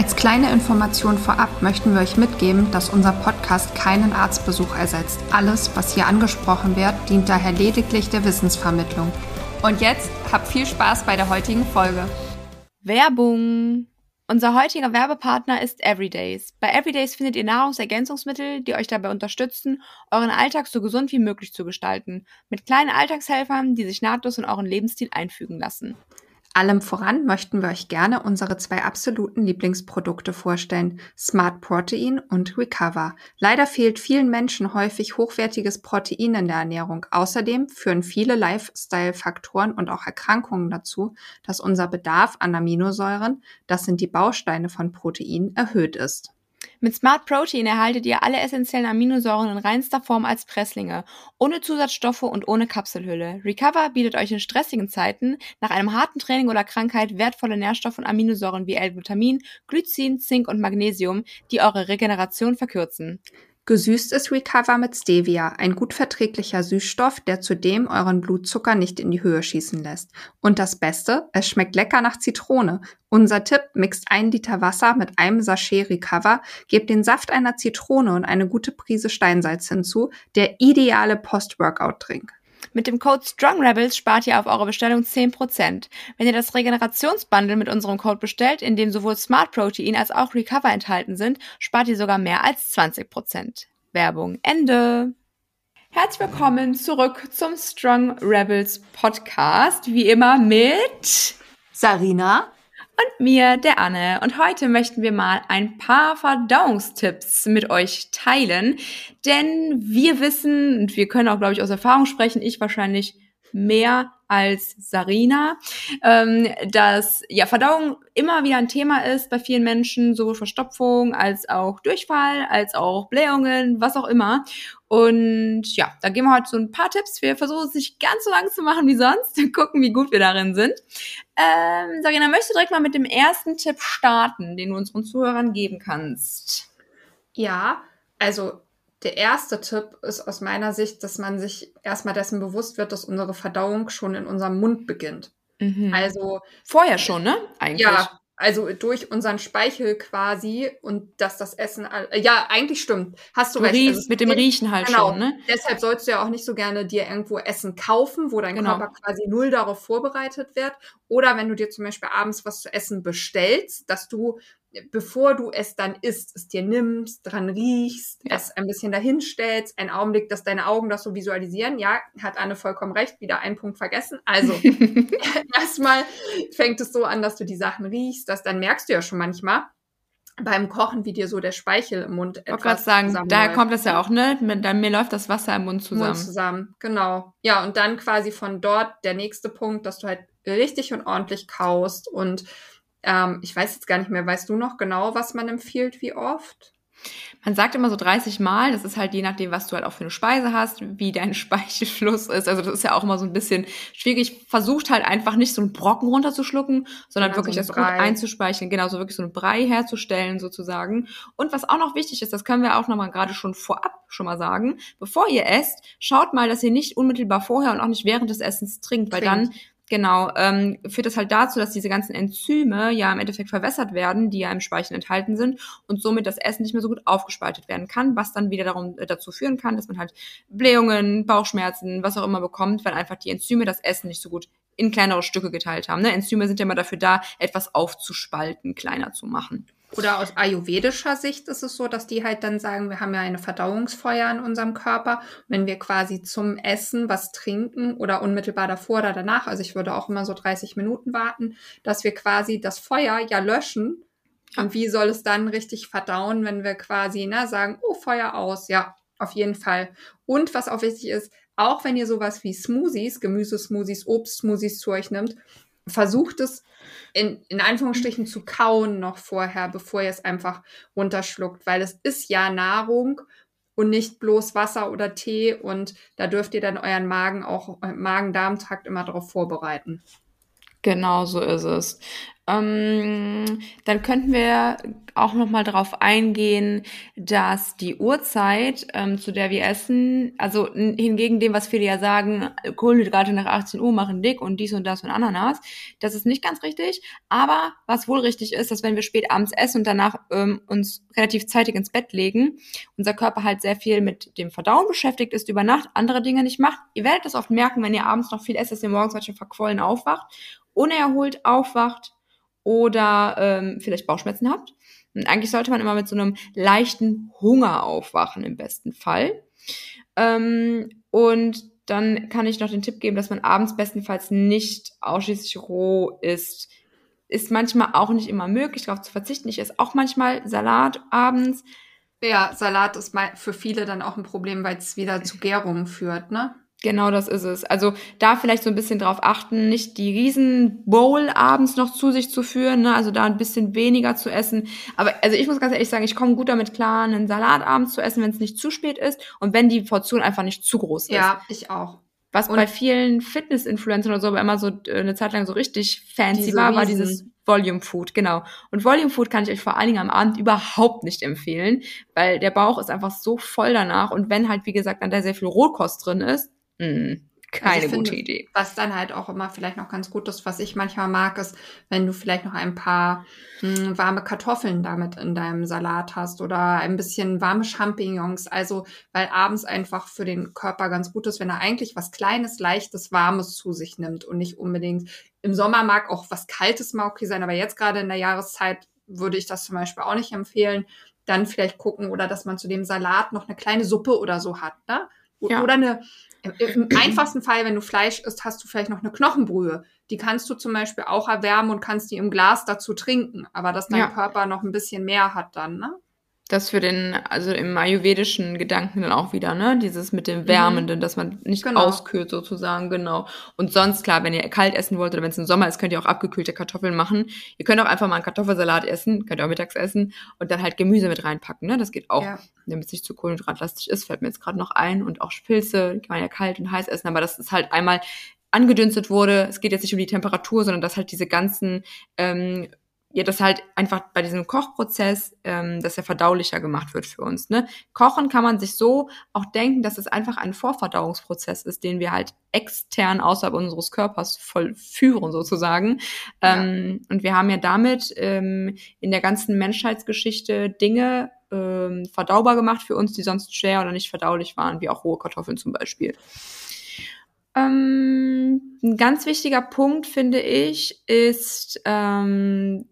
Als kleine Information vorab möchten wir euch mitgeben, dass unser Podcast keinen Arztbesuch ersetzt. Alles, was hier angesprochen wird, dient daher lediglich der Wissensvermittlung. Und jetzt habt viel Spaß bei der heutigen Folge. Werbung! Unser heutiger Werbepartner ist Everydays. Bei Everydays findet ihr Nahrungsergänzungsmittel, die euch dabei unterstützen, euren Alltag so gesund wie möglich zu gestalten. Mit kleinen Alltagshelfern, die sich nahtlos in euren Lebensstil einfügen lassen. Allem voran möchten wir euch gerne unsere zwei absoluten Lieblingsprodukte vorstellen, Smart Protein und Recover. Leider fehlt vielen Menschen häufig hochwertiges Protein in der Ernährung. Außerdem führen viele Lifestyle-Faktoren und auch Erkrankungen dazu, dass unser Bedarf an Aminosäuren, das sind die Bausteine von Protein, erhöht ist. Mit Smart Protein erhaltet ihr alle essentiellen Aminosäuren in reinster Form als Presslinge, ohne Zusatzstoffe und ohne Kapselhülle. Recover bietet euch in stressigen Zeiten nach einem harten Training oder Krankheit wertvolle Nährstoffe und Aminosäuren wie L-Glutamin, Glycin, Zink und Magnesium, die eure Regeneration verkürzen. Gesüßt ist Recover mit Stevia, ein gut verträglicher Süßstoff, der zudem euren Blutzucker nicht in die Höhe schießen lässt. Und das Beste, es schmeckt lecker nach Zitrone. Unser Tipp, mixt ein Liter Wasser mit einem Sachet Recover, gebt den Saft einer Zitrone und eine gute Prise Steinsalz hinzu, der ideale Post-Workout-Drink. Mit dem Code StrongRebels spart ihr auf eure Bestellung 10%. Wenn ihr das Regenerationsbundle mit unserem Code bestellt, in dem sowohl Smart Protein als auch Recover enthalten sind, spart ihr sogar mehr als 20%. Werbung Ende. Herzlich willkommen zurück zum Strong Rebels Podcast. Wie immer mit Sarina und mir, der Anne. Und heute möchten wir mal ein paar Verdauungstipps mit euch teilen. Denn wir wissen, und wir können auch, glaube ich, aus Erfahrung sprechen, ich wahrscheinlich mehr als Sarina, ähm, dass ja Verdauung immer wieder ein Thema ist bei vielen Menschen, sowohl Verstopfung als auch Durchfall, als auch Blähungen, was auch immer. Und ja, da geben wir heute so ein paar Tipps. Wir versuchen es nicht ganz so lang zu machen wie sonst, gucken, wie gut wir darin sind. Ähm, Sarina, möchtest du direkt mal mit dem ersten Tipp starten, den du unseren Zuhörern geben kannst? Ja, also der erste Tipp ist aus meiner Sicht, dass man sich erstmal dessen bewusst wird, dass unsere Verdauung schon in unserem Mund beginnt. Mhm. Also vorher schon, ne? Eigentlich. Ja, also durch unseren Speichel quasi und dass das Essen, ja, eigentlich stimmt. Hast du, du recht. Riechst, also mit dem Riechen halt genau. schon, ne? Deshalb sollst du ja auch nicht so gerne dir irgendwo Essen kaufen, wo dein genau. Körper quasi null darauf vorbereitet wird. Oder wenn du dir zum Beispiel abends was zu essen bestellst, dass du bevor du es dann isst, es dir nimmst, dran riechst, ja. es ein bisschen dahinstellst, einen Augenblick, dass deine Augen das so visualisieren. Ja, hat Anne vollkommen recht, wieder einen Punkt vergessen. Also erstmal fängt es so an, dass du die Sachen riechst, dass dann merkst du ja schon manchmal beim Kochen, wie dir so der Speichel im Mund etwas Ich wollte sagen, daher kommt das ja auch, ne? Mir, mir läuft das Wasser im Mund zusammen. Mund zusammen, genau. Ja, und dann quasi von dort der nächste Punkt, dass du halt richtig und ordentlich kaust und ähm, ich weiß jetzt gar nicht mehr, weißt du noch genau, was man empfiehlt, wie oft? Man sagt immer so 30 Mal, das ist halt je nachdem, was du halt auch für eine Speise hast, wie dein Speichelfluss ist. Also das ist ja auch immer so ein bisschen schwierig. Versucht halt einfach nicht so einen Brocken runterzuschlucken, sondern genau, wirklich so das Brei. gut einzuspeicheln, genau, so wirklich so einen Brei herzustellen sozusagen. Und was auch noch wichtig ist, das können wir auch nochmal gerade schon vorab schon mal sagen, bevor ihr esst, schaut mal, dass ihr nicht unmittelbar vorher und auch nicht während des Essens trinkt, weil trinkt. dann Genau, ähm, führt das halt dazu, dass diese ganzen Enzyme ja im Endeffekt verwässert werden, die ja im Speichel enthalten sind und somit das Essen nicht mehr so gut aufgespaltet werden kann, was dann wieder darum, äh, dazu führen kann, dass man halt Blähungen, Bauchschmerzen, was auch immer bekommt, weil einfach die Enzyme das Essen nicht so gut in kleinere Stücke geteilt haben. Ne? Enzyme sind ja immer dafür da, etwas aufzuspalten, kleiner zu machen. Oder aus ayurvedischer Sicht ist es so, dass die halt dann sagen, wir haben ja eine Verdauungsfeuer in unserem Körper. Wenn wir quasi zum Essen was trinken oder unmittelbar davor oder danach, also ich würde auch immer so 30 Minuten warten, dass wir quasi das Feuer ja löschen. Und wie soll es dann richtig verdauen, wenn wir quasi ne, sagen, oh, Feuer aus? Ja, auf jeden Fall. Und was auch wichtig ist, auch wenn ihr sowas wie Smoothies, Gemüsesmoothies, Obstsmoothies zu euch nimmt, versucht es in, in Anführungsstrichen zu kauen noch vorher, bevor ihr es einfach runterschluckt, weil es ist ja Nahrung und nicht bloß Wasser oder Tee. Und da dürft ihr dann euren Magen auch, äh, Magen-Darm-Trakt immer darauf vorbereiten. Genau so ist es. Ähm, dann könnten wir auch noch mal darauf eingehen, dass die Uhrzeit, ähm, zu der wir essen, also hingegen dem, was viele ja sagen, Kohlenhydrate nach 18 Uhr machen dick und dies und das und Ananas, das ist nicht ganz richtig. Aber was wohl richtig ist, dass wenn wir spät abends essen und danach ähm, uns relativ zeitig ins Bett legen, unser Körper halt sehr viel mit dem Verdauen beschäftigt ist, über Nacht andere Dinge nicht macht. Ihr werdet das oft merken, wenn ihr abends noch viel esst, dass ihr morgens halt schon verquollen aufwacht, unerholt aufwacht oder ähm, vielleicht Bauchschmerzen habt. Und eigentlich sollte man immer mit so einem leichten Hunger aufwachen im besten Fall. Ähm, und dann kann ich noch den Tipp geben, dass man abends bestenfalls nicht ausschließlich roh isst. Ist manchmal auch nicht immer möglich, darauf zu verzichten. Ich esse auch manchmal Salat abends. Ja, Salat ist für viele dann auch ein Problem, weil es wieder zu Gärungen führt, ne? Genau, das ist es. Also da vielleicht so ein bisschen drauf achten, nicht die riesen Bowl abends noch zu sich zu führen, ne? also da ein bisschen weniger zu essen. Aber also ich muss ganz ehrlich sagen, ich komme gut damit klar, einen Salat abends zu essen, wenn es nicht zu spät ist und wenn die Portion einfach nicht zu groß ist. Ja, ich auch. Was und bei vielen Fitness-Influencern oder so aber immer so äh, eine Zeit lang so richtig fancy war, war dieses Volume Food, genau. Und Volume Food kann ich euch vor allen Dingen am Abend überhaupt nicht empfehlen, weil der Bauch ist einfach so voll danach und wenn halt, wie gesagt, dann da sehr viel Rohkost drin ist, Mm, keine also gute finde, Idee. Was dann halt auch immer vielleicht noch ganz gut ist, was ich manchmal mag, ist, wenn du vielleicht noch ein paar mh, hm, warme Kartoffeln damit in deinem Salat hast oder ein bisschen warme Champignons. Also, weil abends einfach für den Körper ganz gut ist, wenn er eigentlich was Kleines, Leichtes, Warmes zu sich nimmt und nicht unbedingt im Sommer mag auch was Kaltes mal okay sein, aber jetzt gerade in der Jahreszeit würde ich das zum Beispiel auch nicht empfehlen. Dann vielleicht gucken oder dass man zu dem Salat noch eine kleine Suppe oder so hat, ne? Ja. Oder eine, im einfachsten Fall, wenn du Fleisch isst, hast du vielleicht noch eine Knochenbrühe. Die kannst du zum Beispiel auch erwärmen und kannst die im Glas dazu trinken, aber dass dein ja. Körper noch ein bisschen mehr hat dann, ne? Das für den, also im ayurvedischen Gedanken dann auch wieder, ne? Dieses mit dem mhm. Wärmenden, mhm. dass man nicht genau. auskühlt sozusagen, genau. Und sonst, klar, wenn ihr kalt essen wollt oder wenn es im Sommer ist, könnt ihr auch abgekühlte Kartoffeln machen. Ihr könnt auch einfach mal einen Kartoffelsalat essen, könnt ihr auch mittags essen und dann halt Gemüse mit reinpacken, ne? Das geht auch, ja. damit es nicht zu kohlenhydratlastig ist, fällt mir jetzt gerade noch ein. Und auch Pilze, die kann man ja kalt und heiß essen, aber das ist halt einmal angedünstet wurde. Es geht jetzt nicht um die Temperatur, sondern dass halt diese ganzen ähm, ja, das halt einfach bei diesem Kochprozess, ähm, dass er verdaulicher gemacht wird für uns. Ne? Kochen kann man sich so auch denken, dass es einfach ein Vorverdauungsprozess ist, den wir halt extern außerhalb unseres Körpers vollführen sozusagen. Ja. Ähm, und wir haben ja damit ähm, in der ganzen Menschheitsgeschichte Dinge ähm, verdaubar gemacht für uns, die sonst schwer oder nicht verdaulich waren, wie auch rohe Kartoffeln zum Beispiel. Ähm, ein ganz wichtiger Punkt, finde ich, ist ähm,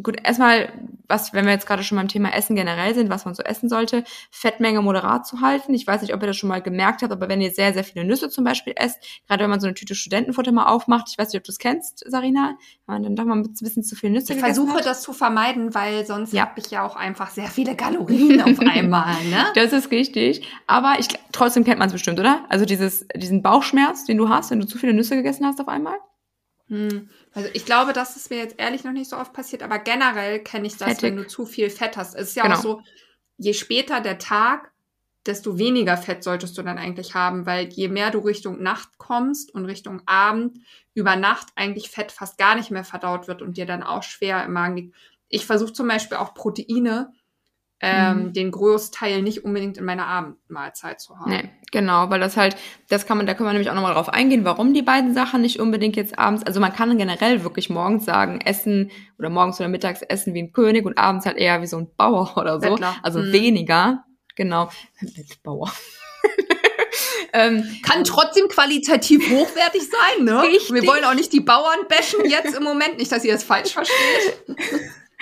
gut, erstmal, was, wenn wir jetzt gerade schon beim Thema Essen generell sind, was man so essen sollte, Fettmenge moderat zu halten. Ich weiß nicht, ob ihr das schon mal gemerkt habt, aber wenn ihr sehr, sehr viele Nüsse zum Beispiel esst, gerade wenn man so eine Tüte Studentenfutter mal aufmacht, ich weiß nicht, ob du es kennst, Sarina, dann doch mal ein bisschen zu viel Nüsse Ich versuche hat. das zu vermeiden, weil sonst ja. habe ich ja auch einfach sehr viele Kalorien auf einmal, ne? Das ist richtig. Aber ich, trotzdem kennt man es bestimmt, oder? Also dieses, diesen Bauchschmerz, den du hast, wenn du zu viele Nüsse gegessen hast auf einmal. Hm. Also ich glaube, das ist mir jetzt ehrlich noch nicht so oft passiert, aber generell kenne ich das, Fettig. wenn du zu viel Fett hast. Es ist ja genau. auch so, je später der Tag, desto weniger Fett solltest du dann eigentlich haben, weil je mehr du Richtung Nacht kommst und Richtung Abend, über Nacht eigentlich Fett fast gar nicht mehr verdaut wird und dir dann auch schwer im Magen liegt. Ich versuche zum Beispiel auch Proteine ähm, mhm. den Großteil nicht unbedingt in meiner Abendmahlzeit zu haben. Nee, genau, weil das halt, das kann man, da können wir nämlich auch nochmal drauf eingehen, warum die beiden Sachen nicht unbedingt jetzt abends, also man kann generell wirklich morgens sagen, essen oder morgens oder mittags essen wie ein König und abends halt eher wie so ein Bauer oder so. Bettler. Also mhm. weniger, genau. Bauer. Ähm, Kann trotzdem qualitativ hochwertig sein, ne? Richtig. Wir wollen auch nicht die Bauern bashen jetzt im Moment, nicht, dass ihr das falsch versteht.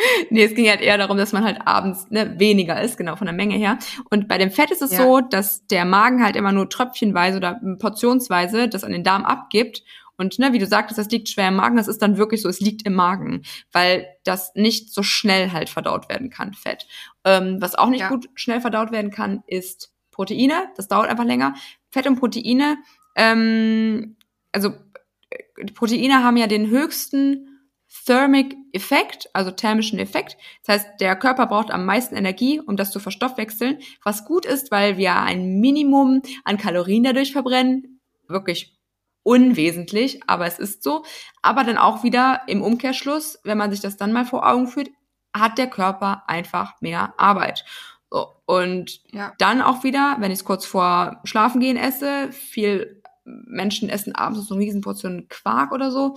nee, es ging halt eher darum, dass man halt abends ne, weniger ist, genau von der Menge her. Und bei dem Fett ist es ja. so, dass der Magen halt immer nur tröpfchenweise oder portionsweise das an den Darm abgibt. Und ne, wie du sagtest, das liegt schwer im Magen, das ist dann wirklich so, es liegt im Magen, weil das nicht so schnell halt verdaut werden kann, Fett. Ähm, was auch nicht ja. gut schnell verdaut werden kann, ist Proteine. Das dauert einfach länger. Fett und Proteine, ähm, also äh, Proteine haben ja den höchsten Thermic Effekt, also thermischen Effekt. Das heißt, der Körper braucht am meisten Energie, um das zu verstoffwechseln, was gut ist, weil wir ein Minimum an Kalorien dadurch verbrennen. Wirklich unwesentlich, aber es ist so. Aber dann auch wieder im Umkehrschluss, wenn man sich das dann mal vor Augen führt, hat der Körper einfach mehr Arbeit. So, und ja. dann auch wieder, wenn ich es kurz vor Schlafen gehen esse, viel Menschen essen abends so eine Riesenportion Quark oder so.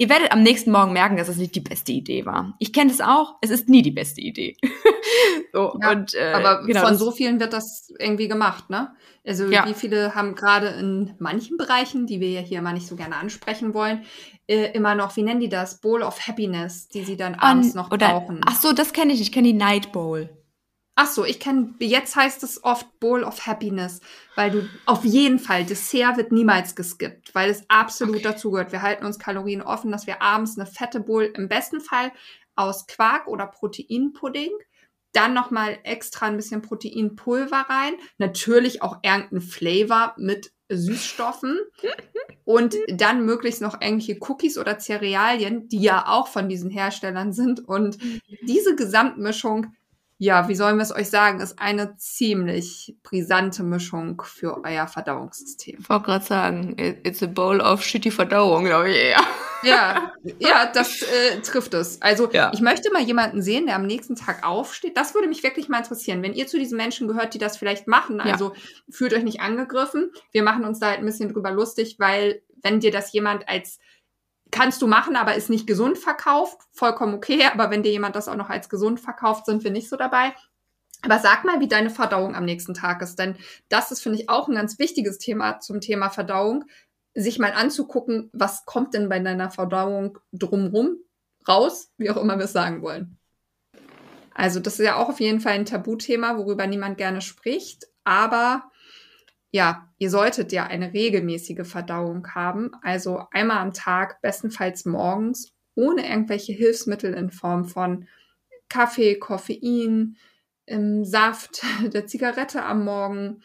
Ihr werdet am nächsten Morgen merken, dass es nicht die beste Idee war. Ich kenne das auch, es ist nie die beste Idee. so, ja, und, äh, aber genau, von so vielen wird das irgendwie gemacht, ne? Also ja. wie viele haben gerade in manchen Bereichen, die wir ja hier mal nicht so gerne ansprechen wollen, äh, immer noch, wie nennen die das? Bowl of Happiness, die sie dann abends um, noch oder, brauchen. Ach so, das kenne ich, ich kenne die Night Bowl. Ach so, ich kenne, jetzt heißt es oft Bowl of Happiness, weil du auf jeden Fall, Dessert wird niemals geskippt, weil es absolut okay. dazugehört. Wir halten uns Kalorien offen, dass wir abends eine fette Bowl im besten Fall aus Quark oder Proteinpudding, dann nochmal extra ein bisschen Proteinpulver rein, natürlich auch irgendein Flavor mit Süßstoffen und dann möglichst noch irgendwelche Cookies oder Cerealien, die ja auch von diesen Herstellern sind. Und diese Gesamtmischung ja, wie sollen wir es euch sagen, ist eine ziemlich brisante Mischung für euer Verdauungssystem. Ich wollte gerade sagen, it's a bowl of shitty Verdauung, glaube ich eher. Ja, ja, das äh, trifft es. Also ja. ich möchte mal jemanden sehen, der am nächsten Tag aufsteht. Das würde mich wirklich mal interessieren, wenn ihr zu diesen Menschen gehört, die das vielleicht machen. Also ja. fühlt euch nicht angegriffen. Wir machen uns da halt ein bisschen drüber lustig, weil wenn dir das jemand als kannst du machen, aber ist nicht gesund verkauft. Vollkommen okay. Aber wenn dir jemand das auch noch als gesund verkauft, sind wir nicht so dabei. Aber sag mal, wie deine Verdauung am nächsten Tag ist. Denn das ist, finde ich, auch ein ganz wichtiges Thema zum Thema Verdauung. Sich mal anzugucken, was kommt denn bei deiner Verdauung drumrum raus, wie auch immer wir es sagen wollen. Also, das ist ja auch auf jeden Fall ein Tabuthema, worüber niemand gerne spricht. Aber ja, ihr solltet ja eine regelmäßige Verdauung haben, also einmal am Tag, bestenfalls morgens, ohne irgendwelche Hilfsmittel in Form von Kaffee, Koffein, ähm, Saft, der Zigarette am Morgen,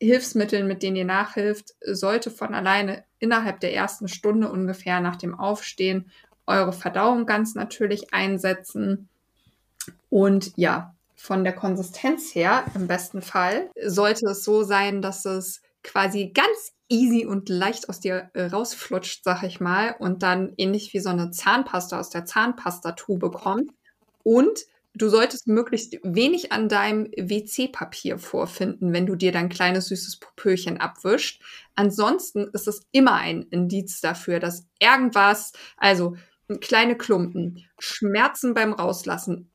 Hilfsmitteln, mit denen ihr nachhilft, sollte von alleine innerhalb der ersten Stunde ungefähr nach dem Aufstehen eure Verdauung ganz natürlich einsetzen. Und ja, von der Konsistenz her, im besten Fall, sollte es so sein, dass es quasi ganz easy und leicht aus dir äh, rausflutscht, sag ich mal, und dann ähnlich wie so eine Zahnpasta aus der Zahnpastatube kommt. Und du solltest möglichst wenig an deinem WC-Papier vorfinden, wenn du dir dein kleines süßes Popöchen abwischt. Ansonsten ist es immer ein Indiz dafür, dass irgendwas, also kleine Klumpen, Schmerzen beim Rauslassen,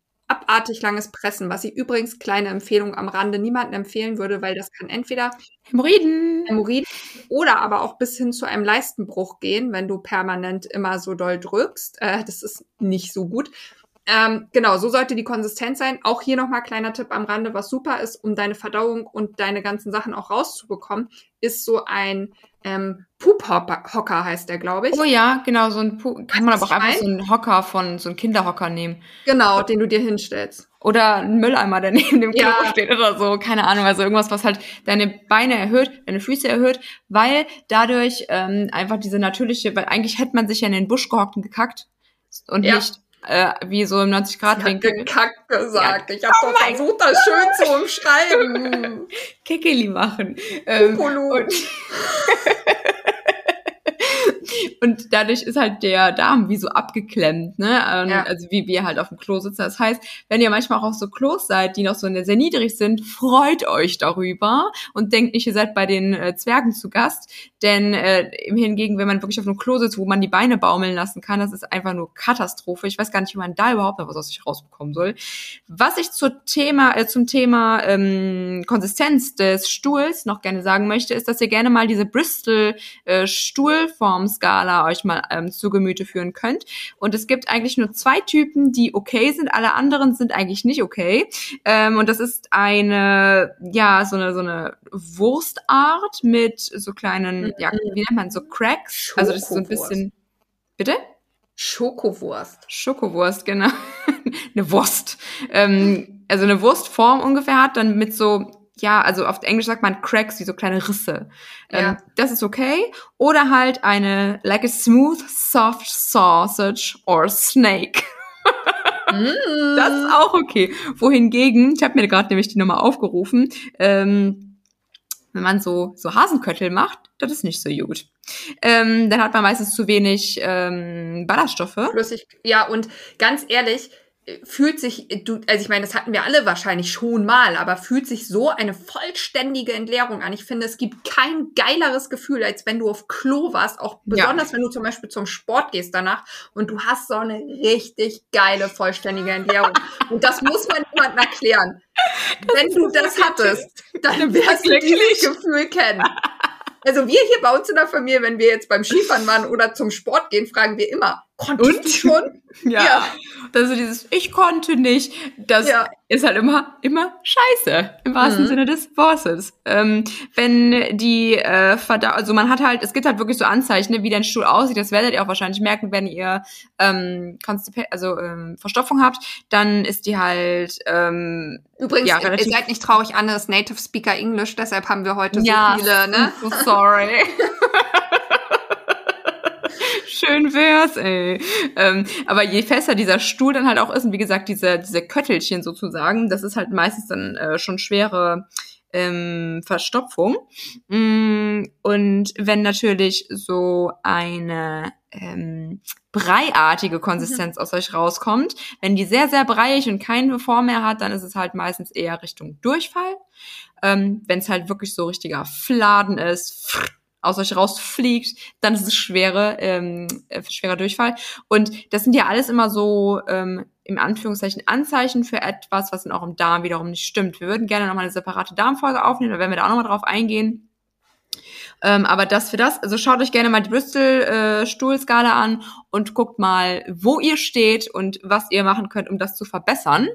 abartig langes Pressen, was ich übrigens, kleine Empfehlung am Rande, niemandem empfehlen würde, weil das kann entweder Hämorrhoiden. Hämorrhoiden oder aber auch bis hin zu einem Leistenbruch gehen, wenn du permanent immer so doll drückst. Äh, das ist nicht so gut. Ähm, genau, so sollte die Konsistenz sein. Auch hier nochmal kleiner Tipp am Rande, was super ist, um deine Verdauung und deine ganzen Sachen auch rauszubekommen, ist so ein ähm, Pup-Hocker heißt der, glaube ich. Oh ja, genau, so ein Pup kann man aber auch einfach so einen Hocker von, so einen Kinderhocker nehmen. Genau, den du dir hinstellst. Oder einen Mülleimer, der neben dem Klo ja. steht oder so, keine Ahnung, also irgendwas, was halt deine Beine erhöht, deine Füße erhöht, weil dadurch ähm, einfach diese natürliche, weil eigentlich hätte man sich ja in den Busch gehockt und gekackt und ja. nicht äh, wie so im 90-Grad-Winkel. Kack gesagt. Ja. Ich habe oh doch versucht, das schön zu umschreiben. Kekeli machen. Ähm, und und dadurch ist halt der Darm wie so abgeklemmt, ne? Ja. Also wie wir halt auf dem Klo sitzen. Das heißt, wenn ihr manchmal auch auf so Klos seid, die noch so sehr niedrig sind, freut euch darüber und denkt nicht, ihr seid bei den äh, Zwergen zu Gast. Denn äh, hingegen, wenn man wirklich auf einem Klo sitzt, wo man die Beine baumeln lassen kann, das ist einfach nur Katastrophe. Ich weiß gar nicht, wie man da überhaupt noch was aus sich rausbekommen soll. Was ich zur Thema, äh, zum Thema ähm, Konsistenz des Stuhls noch gerne sagen möchte, ist, dass ihr gerne mal diese Bristol äh, Stuhlformskala Skala euch mal ähm, zu Gemüte führen könnt. Und es gibt eigentlich nur zwei Typen, die okay sind. Alle anderen sind eigentlich nicht okay. Ähm, und das ist eine, ja, so eine, so eine Wurstart mit so kleinen, ja, wie nennt man, so Cracks. Also das ist so ein bisschen, bitte? Schokowurst. Schokowurst, genau. eine Wurst. Ähm, also eine Wurstform ungefähr hat, dann mit so ja, also auf Englisch sagt man Cracks, wie so kleine Risse. Ähm, Ja. das ist okay. Oder halt eine, like a smooth, soft sausage or snake. Das ist auch okay. Wohingegen, ich habe mir gerade nämlich die Nummer aufgerufen, ähm, wenn man so, so Hasenköttel macht, das ist nicht so gut. Ähm, dann hat man meistens zu wenig ähm, Ballaststoffe. Flüssig. Ja, und ganz ehrlich, fühlt sich, du, also ich meine, das hatten wir alle wahrscheinlich schon mal, aber fühlt sich so eine vollständige Entleerung an. Ich finde, es gibt kein geileres Gefühl, als wenn du auf Klo warst, auch Ja. besonders wenn du zum Beispiel zum Sport gehst danach und du hast so eine richtig geile, vollständige Entleerung. und das muss man niemandem erklären. wenn du das hattest, dann wirst du dieses Gefühl kennen. Also wir hier bei uns in der Familie, wenn wir jetzt beim Skifahren waren oder zum Sport gehen, fragen wir immer, konntest Und? du schon? Ja. Ja. Also dieses, ich konnte nicht, das Ja. ist halt immer, immer scheiße, im wahrsten Mhm. Sinne des Wortes. Ähm, wenn die äh, Verdau also man hat halt, es gibt halt wirklich so Anzeichen, ne, wie dein Stuhl aussieht, das werdet ihr auch wahrscheinlich merken, wenn ihr ähm, Constipa also ähm, Verstopfung habt, dann ist die halt ähm, Übrigens, Ja, ihr seid nicht traurig, Anne ist Native Speaker English, deshalb haben wir heute ja, so viele, ne? so sorry. Schön wär's, ey. Ähm, aber je fester dieser Stuhl dann halt auch ist, und wie gesagt, diese, diese Köttelchen sozusagen, das ist halt meistens dann äh, schon schwere ähm, Verstopfung. Mm, Und wenn natürlich so eine ähm, breiartige Konsistenz aus euch rauskommt, wenn die sehr, sehr breiig und keine Form mehr hat, dann ist es halt meistens eher Richtung Durchfall. Ähm, wenn es halt wirklich so richtiger Fladen ist, aus euch rausfliegt, dann ist es schwere, ähm, äh, schwerer Durchfall. Und das sind ja alles immer so ähm, im Anführungszeichen Anzeichen für etwas, was auch im Darm wiederum nicht stimmt. Wir würden gerne nochmal eine separate Darmfolge aufnehmen, da werden wir da auch nochmal drauf eingehen. Ähm, aber das für das, also schaut euch gerne mal die Bristol-Stuhlskala an und guckt mal, wo ihr steht und was ihr machen könnt, um das zu verbessern.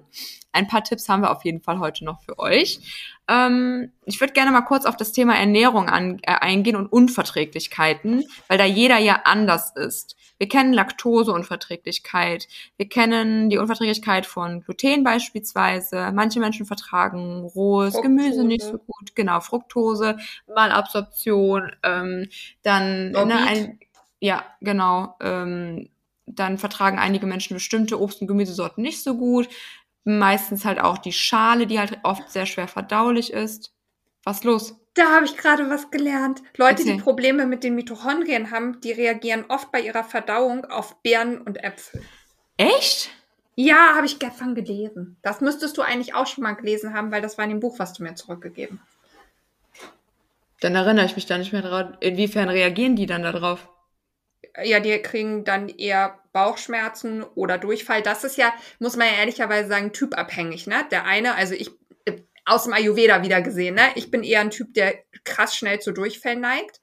Ein paar Tipps haben wir auf jeden Fall heute noch für euch. Ähm, ich würde gerne mal kurz auf das Thema Ernährung an, äh, eingehen und Unverträglichkeiten, weil da jeder ja anders ist. Wir kennen Laktoseunverträglichkeit, wir kennen die Unverträglichkeit von Gluten beispielsweise. Manche Menschen vertragen rohes Fructose. Gemüse nicht so gut, genau, Fructose, Malabsorption, ähm, dann ne, ein, ja, genau, ähm, dann vertragen einige Menschen bestimmte Obst- und Gemüsesorten nicht so gut. Meistens halt auch die Schale, die halt oft sehr schwer verdaulich ist. Was los? Da habe ich gerade was gelernt. Leute, Erzähl. die Probleme mit den Mitochondrien haben, die reagieren oft bei ihrer Verdauung auf Beeren und Äpfel. Echt? Ja, habe ich gestern gelesen. Das müsstest du eigentlich auch schon mal gelesen haben, weil das war in dem Buch, was du mir zurückgegeben hast. Dann erinnere ich mich da nicht mehr dran. Inwiefern reagieren die dann darauf? ja, die kriegen dann eher Bauchschmerzen oder Durchfall. Das ist ja, muss man ja ehrlicherweise sagen, typabhängig, ne? Der eine, also ich, aus dem Ayurveda wieder gesehen, ne? Ich bin eher ein Typ, der krass schnell zu Durchfällen neigt.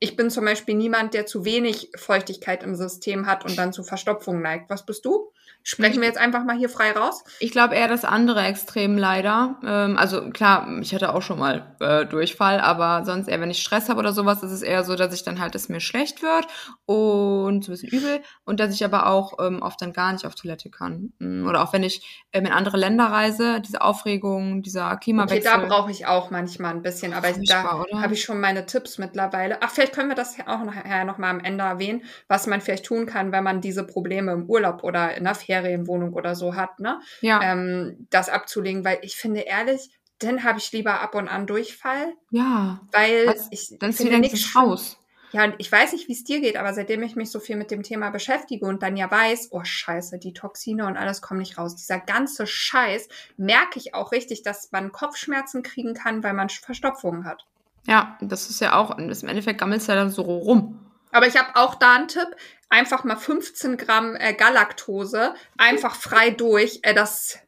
Ich bin zum Beispiel niemand, der zu wenig Feuchtigkeit im System hat und dann zu Verstopfung neigt. Was bist du? Sprechen wir jetzt einfach mal hier frei raus. Ich glaube eher das andere Extrem leider. Ähm, also klar, ich hatte auch schon mal äh, Durchfall, aber sonst eher, wenn ich Stress habe oder sowas, ist es eher so, dass ich dann halt, dass mir schlecht wird und so ein bisschen übel und dass ich aber auch ähm, oft dann gar nicht auf Toilette kann. Mm, Oder auch wenn ich ähm, in andere Länder reise, diese Aufregung, dieser Okay, Klimawechsel. da brauche ich auch manchmal ein bisschen, aber Furchtbar, da habe ich schon meine Tipps mittlerweile. Ach, vielleicht können wir das auch nachher noch mal am Ende erwähnen, was man vielleicht tun kann, wenn man diese Probleme im Urlaub oder in einer Ferienwohnung oder so hat, ne? ja, Ähm, das abzulegen, weil ich finde ehrlich, dann habe ich lieber ab und an Durchfall, ja. weil Was? ich Dann ist wieder nichts raus. Ja, und ich weiß nicht, wie es dir geht, aber seitdem ich mich so viel mit dem Thema beschäftige und dann ja weiß, oh Scheiße, die Toxine und alles kommen nicht raus. Dieser ganze Scheiß merke ich auch richtig, dass man Kopfschmerzen kriegen kann, weil man Verstopfungen hat. Ja, das ist ja auch, im Endeffekt gammelt es ja dann so rum. Aber ich habe auch da einen Tipp. Einfach mal 15 Gramm äh, Galaktose, einfach frei durch. Äh, das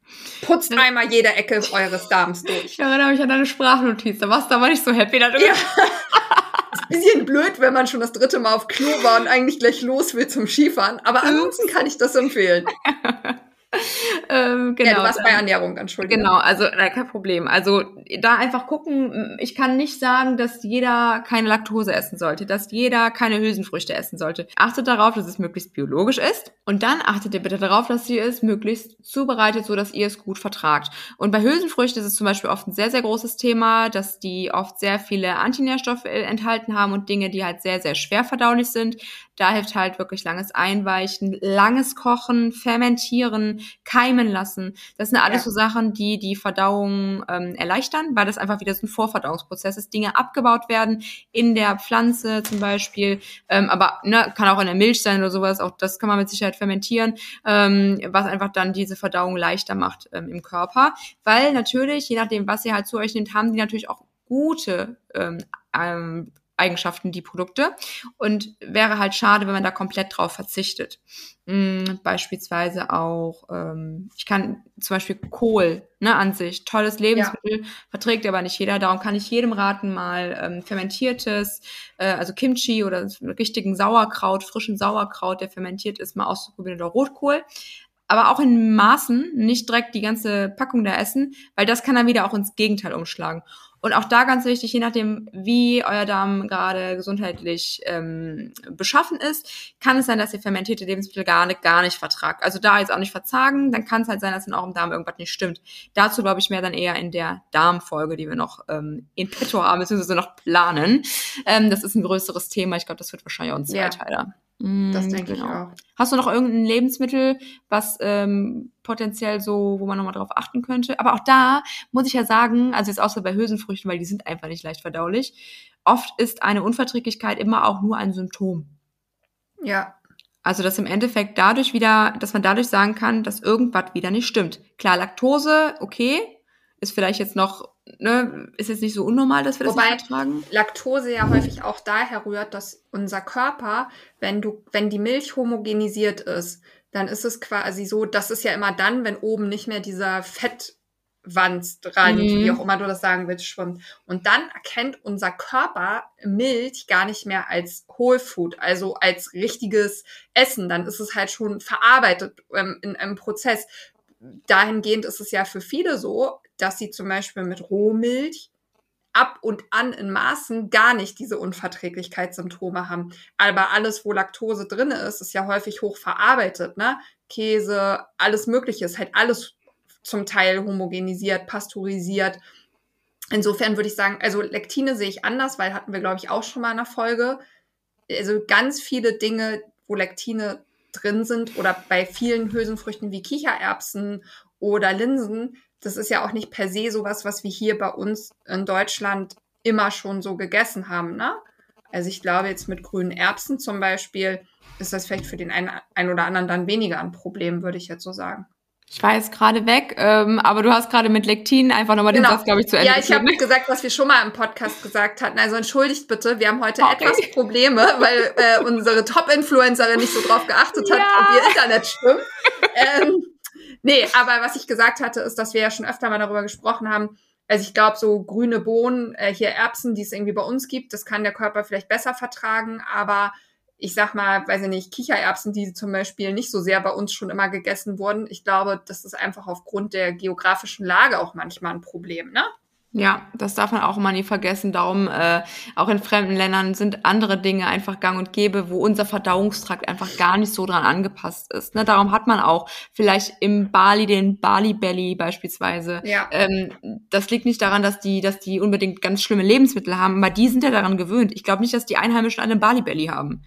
putzt einmal jede Ecke eures Darms durch. Ich erinnere mich an deine Sprachnotiz, da warst du aber nicht so happy darüber. Ja. Ist ein bisschen blöd, wenn man schon das dritte Mal auf Klo war und eigentlich gleich los will zum Skifahren. Aber ansonsten kann ich das empfehlen. ähm, genau. Ja, du warst bei Ernährung, Entschuldigung. Genau, also na, kein Problem. Also da einfach gucken, ich kann nicht sagen, dass jeder keine Laktose essen sollte, dass jeder keine Hülsenfrüchte essen sollte. Achtet darauf, dass es möglichst biologisch ist und dann achtet ihr bitte darauf, dass ihr es möglichst zubereitet, so dass ihr es gut vertragt. Und bei Hülsenfrüchten ist es zum Beispiel oft ein sehr, sehr großes Thema, dass die oft sehr viele Antinährstoffe enthalten haben und Dinge, die halt sehr, sehr schwer verdaulich sind. Da hilft halt wirklich langes Einweichen, langes Kochen, Fermentieren, Keimen lassen. Das sind alles ja. so Sachen, die die Verdauung ähm, erleichtern, weil das einfach wieder so ein Vorverdauungsprozess ist. Dinge abgebaut werden in der Pflanze zum Beispiel, ähm, aber ne, kann auch in der Milch sein oder sowas. Auch das kann man mit Sicherheit fermentieren, ähm, was einfach dann diese Verdauung leichter macht ähm, im Körper. Weil natürlich, je nachdem, was ihr halt zu euch nehmt, haben die natürlich auch gute ähm, ähm, Eigenschaften, die Produkte. Und wäre halt schade, wenn man da komplett drauf verzichtet. Hm, beispielsweise auch, ähm, ich kann zum Beispiel Kohl ne, an sich, tolles Lebensmittel, ja. verträgt aber nicht jeder. Darum kann ich jedem raten, mal ähm, fermentiertes, äh, also Kimchi oder richtigen Sauerkraut, frischen Sauerkraut, der fermentiert ist, mal auszuprobieren oder Rotkohl aber auch in Maßen, nicht direkt die ganze Packung da essen, weil das kann dann wieder auch ins Gegenteil umschlagen. Und auch da ganz wichtig, je nachdem, wie euer Darm gerade gesundheitlich ähm, beschaffen ist, kann es sein, dass ihr fermentierte Lebensmittel gar nicht, gar nicht vertragt. Also da jetzt auch nicht verzagen, dann kann es halt sein, dass in eurem Darm irgendwas nicht stimmt. Dazu glaube ich mehr dann eher in der Darmfolge, die wir noch ähm, in petto haben, beziehungsweise noch planen. Ähm, das ist ein größeres Thema. Ich glaube, das wird wahrscheinlich auch ein Zweiteiler. Ja. Das mm, denke genau. ich auch. Hast du noch irgendein Lebensmittel, was ähm, potenziell so, wo man nochmal drauf achten könnte? Aber auch da muss ich ja sagen, also jetzt außer bei Hülsenfrüchten, weil die sind einfach nicht leicht verdaulich. Oft ist eine Unverträglichkeit immer auch nur ein Symptom. Ja. Also, dass im Endeffekt dadurch wieder, dass man dadurch sagen kann, dass irgendwas wieder nicht stimmt. Klar, Laktose, okay, ist vielleicht jetzt noch, ne, ist jetzt nicht so unnormal, dass wir das Wobei vertragen. Laktose ja häufig auch daher rührt, dass unser Körper, wenn du, wenn die Milch homogenisiert ist, dann ist es quasi so, das ist ja immer dann, wenn oben nicht mehr dieser Fettwanstrand, mhm. wie auch immer du das sagen willst, schwimmt. Und dann erkennt unser Körper Milch gar nicht mehr als Whole Food, also als richtiges Essen. Dann ist es halt schon verarbeitet ähm, in einem Prozess. Dahingehend ist es ja für viele so, dass sie zum Beispiel mit Rohmilch ab und an in Maßen gar nicht diese Unverträglichkeitssymptome haben. Aber alles, wo Laktose drin ist, ist ja häufig hoch verarbeitet, ne? Käse, alles Mögliche, ist halt alles zum Teil homogenisiert, pasteurisiert. Insofern würde ich sagen, also Lektine sehe ich anders, weil hatten wir, glaube ich, auch schon mal in der Folge. Also ganz viele Dinge, wo Lektine drin sind oder bei vielen Hülsenfrüchten wie Kichererbsen oder Linsen, das ist ja auch nicht per se sowas, was wir hier bei uns in Deutschland immer schon so gegessen haben, ne? Also ich glaube jetzt mit grünen Erbsen zum Beispiel ist das vielleicht für den einen, einen oder anderen dann weniger ein Problem, würde ich jetzt so sagen. Ich war jetzt gerade weg, ähm, aber du hast gerade mit Lektin einfach nochmal den genau. Satz, glaube ich, zu Ende Ja, ich habe gesagt, was wir schon mal im Podcast gesagt hatten. Also entschuldigt bitte, wir haben heute okay. etwas Probleme, weil äh, unsere Top-Influencerin nicht so drauf geachtet hat, ja. ob ihr Internet stimmt. ähm, Nee, aber was ich gesagt hatte, ist, dass wir ja schon öfter mal darüber gesprochen haben. Also ich glaube, so grüne Bohnen, äh, hier Erbsen, die es irgendwie bei uns gibt, das kann der Körper vielleicht besser vertragen, aber ich sag mal, weiß ich nicht, Kichererbsen, die zum Beispiel nicht so sehr bei uns schon immer gegessen wurden. Ich glaube, das ist einfach aufgrund der geografischen Lage auch manchmal ein Problem, ne? Ja, das darf man auch immer nie vergessen. Darum, äh, auch in fremden Ländern sind andere Dinge einfach gang und gäbe, wo unser Verdauungstrakt einfach gar nicht so dran angepasst ist. Ne? Darum hat man auch vielleicht im Bali den Bali Belly beispielsweise. Ja. Ähm, das liegt nicht daran, dass die, dass die unbedingt ganz schlimme Lebensmittel haben, aber die sind ja daran gewöhnt. Ich glaube nicht, dass die Einheimischen einen Bali Belly haben.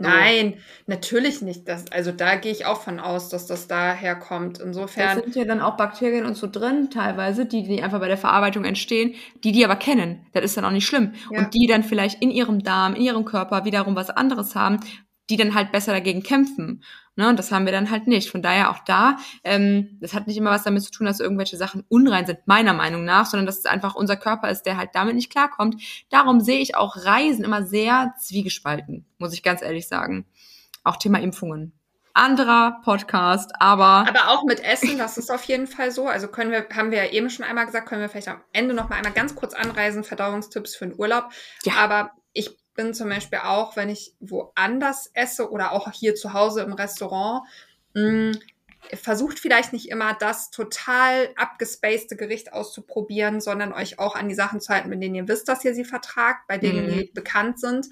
Nein, natürlich nicht. Das, also da gehe ich auch von aus, dass das daher kommt. Insofern. Da sind ja dann auch Bakterien und so drin, teilweise, die, die einfach bei der Verarbeitung entstehen, die die aber kennen. Das ist dann auch nicht schlimm. Ja. Und die dann vielleicht in ihrem Darm, in ihrem Körper wiederum was anderes haben, die dann halt besser dagegen kämpfen. Ne, und das haben wir dann halt nicht. Von daher auch da, ähm, das hat nicht immer was damit zu tun, dass irgendwelche Sachen unrein sind, meiner Meinung nach, sondern dass es einfach unser Körper ist, der halt damit nicht klarkommt. Darum sehe ich auch Reisen immer sehr zwiegespalten, muss ich ganz ehrlich sagen. Auch Thema Impfungen. Anderer Podcast, aber. Aber auch mit Essen, das ist auf jeden Fall so. Also können wir, haben wir ja eben schon einmal gesagt, können wir vielleicht am Ende noch mal einmal ganz kurz anreisen, Verdauungstipps für den Urlaub. Ja. Aber ich bin zum Beispiel auch, wenn ich woanders esse oder auch hier zu Hause im Restaurant, mh, mm, versucht vielleicht nicht immer das total abgespacede Gericht auszuprobieren, sondern euch auch an die Sachen zu halten, mit denen ihr wisst, dass ihr sie vertragt, bei denen mhm. die bekannt sind.